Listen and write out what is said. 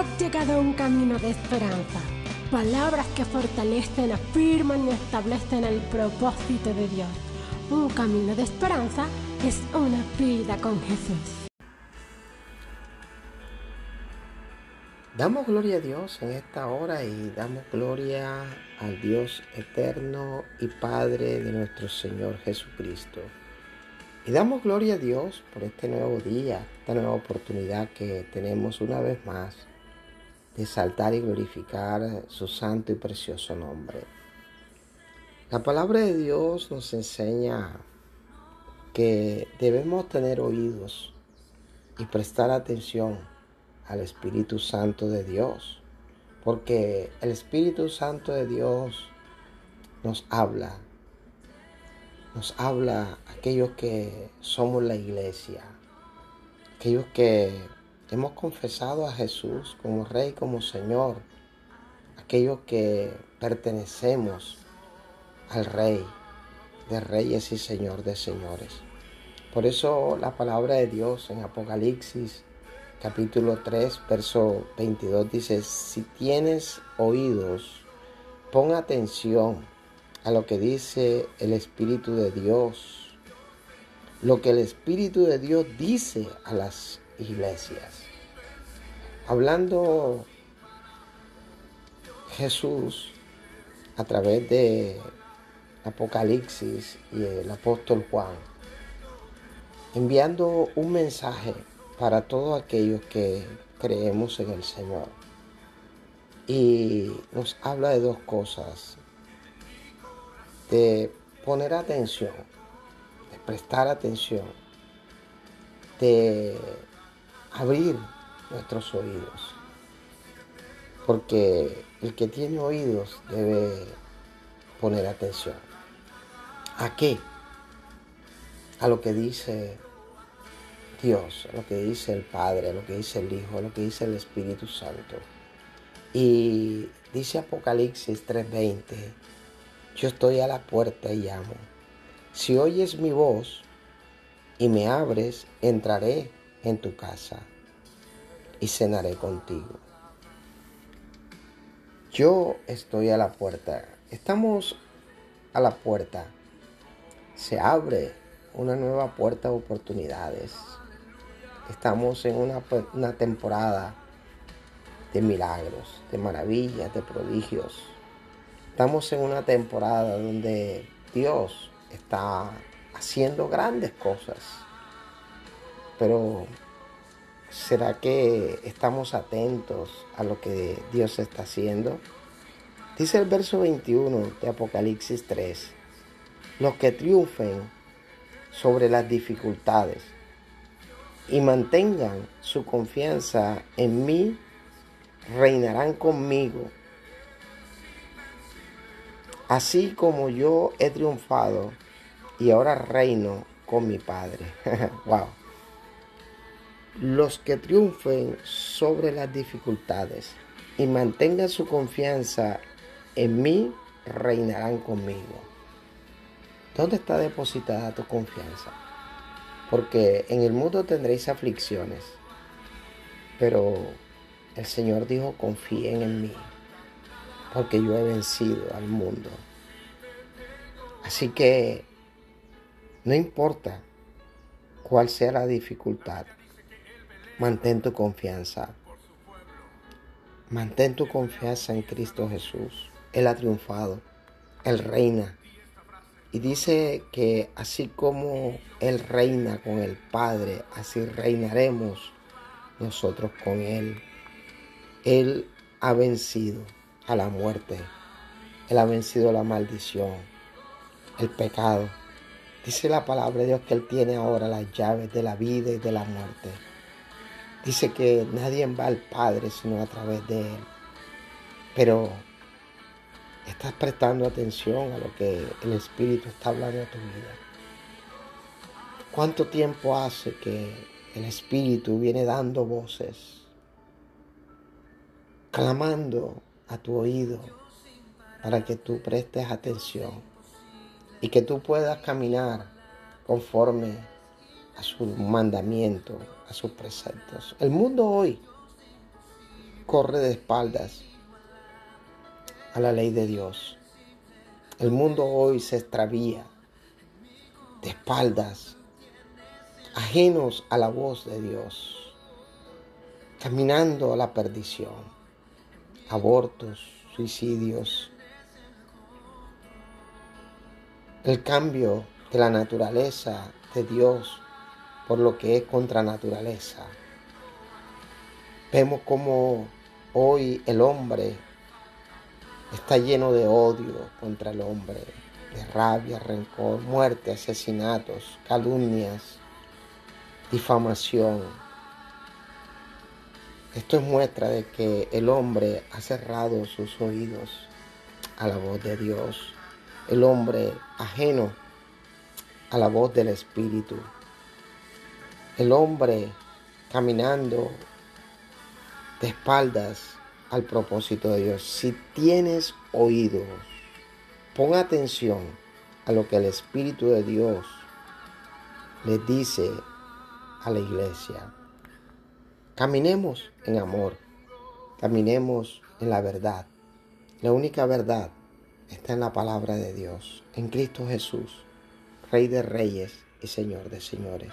has llegado a un camino de esperanza. Palabras que fortalecen, afirman y establecen el propósito de Dios. Un camino de esperanza es una vida con Jesús. Damos gloria a Dios en esta hora y damos gloria al Dios eterno y Padre de nuestro Señor Jesucristo. Y damos gloria a Dios por este nuevo día, esta nueva oportunidad que tenemos una vez más de saltar y glorificar su santo y precioso nombre. La palabra de Dios nos enseña que debemos tener oídos y prestar atención al Espíritu Santo de Dios, porque el Espíritu Santo de Dios nos habla, nos habla aquellos que somos la iglesia, aquellos que hemos confesado a Jesús como Rey, como Señor, aquellos que pertenecemos al Rey de Reyes y Señor de Señores. Por eso la palabra de Dios en Apocalipsis capítulo 3, verso 22 dice, si tienes oídos, pon atención a lo que dice el Espíritu de Dios, lo que el Espíritu de Dios dice a las iglesias. Hablando Jesús a través de Apocalipsis y el apóstol Juan, enviando un mensaje para todos aquellos que creemos en el Señor. Y nos habla de dos cosas de poner atención, de prestar atención, de abrir nuestros oídos. Porque el que tiene oídos debe poner atención. ¿A qué? A lo que dice Dios, a lo que dice el Padre, a lo que dice el Hijo, a lo que dice el Espíritu Santo. Y dice Apocalipsis 3:20 yo estoy a la puerta y llamo. Si oyes mi voz y me abres, entraré en tu casa y cenaré contigo. Yo estoy a la puerta. Estamos a la puerta. Se abre una nueva puerta de oportunidades. Estamos en una, una temporada de milagros, de maravillas, de prodigios Estamos en una temporada donde Dios está haciendo grandes cosas. Pero ¿será que estamos atentos a lo que Dios está haciendo? Dice el verso 21 de Apocalipsis 3, los que triunfen sobre las dificultades y mantengan su confianza en mí, reinarán conmigo Así como yo he triunfado y ahora reino con mi Padre. wow. Los que triunfen sobre las dificultades y mantengan su confianza en mí, reinarán conmigo. ¿Dónde está depositada tu confianza? Porque en el mundo tendréis aflicciones, pero el Señor dijo, confíen en mí porque yo he vencido al mundo. Así que no importa cuál sea la dificultad, mantén tu confianza. Mantén tu confianza en Cristo Jesús. Él ha triunfado. Él reina. Y dice que así como Él reina con el Padre, así reinaremos nosotros con Él. Él ha vencido a la muerte. Él ha vencido la maldición, el pecado. Dice la palabra de Dios que Él tiene ahora las llaves de la vida y de la muerte. Dice que nadie va al Padre sino a través de Él. Pero estás prestando atención a lo que el Espíritu está hablando a tu vida. ¿Cuánto tiempo hace que el Espíritu viene dando voces, clamando a tu oído para que tú prestes atención y que tú puedas caminar conforme a su mandamiento, a sus preceptos. El mundo hoy corre de espaldas a la ley de Dios. El mundo hoy se extravía de espaldas, ajenos a la voz de Dios, caminando a la perdición, abortos, suicidios, el cambio de la naturaleza de Dios por lo que es contra naturaleza. Vemos como hoy el hombre está lleno de odio contra el hombre, de rabia, rencor, muerte, asesinatos, calumnias, difamación. Esto es muestra de que el hombre ha cerrado sus oídos a la voz de Dios. El hombre ajeno a la voz del Espíritu. El hombre caminando de espaldas al propósito de Dios. Si tienes oídos, pon atención a lo que el Espíritu de Dios le dice a la iglesia. Caminemos en amor, caminemos en la verdad. La única verdad está en la palabra de Dios, en Cristo Jesús, Rey de Reyes y Señor de Señores.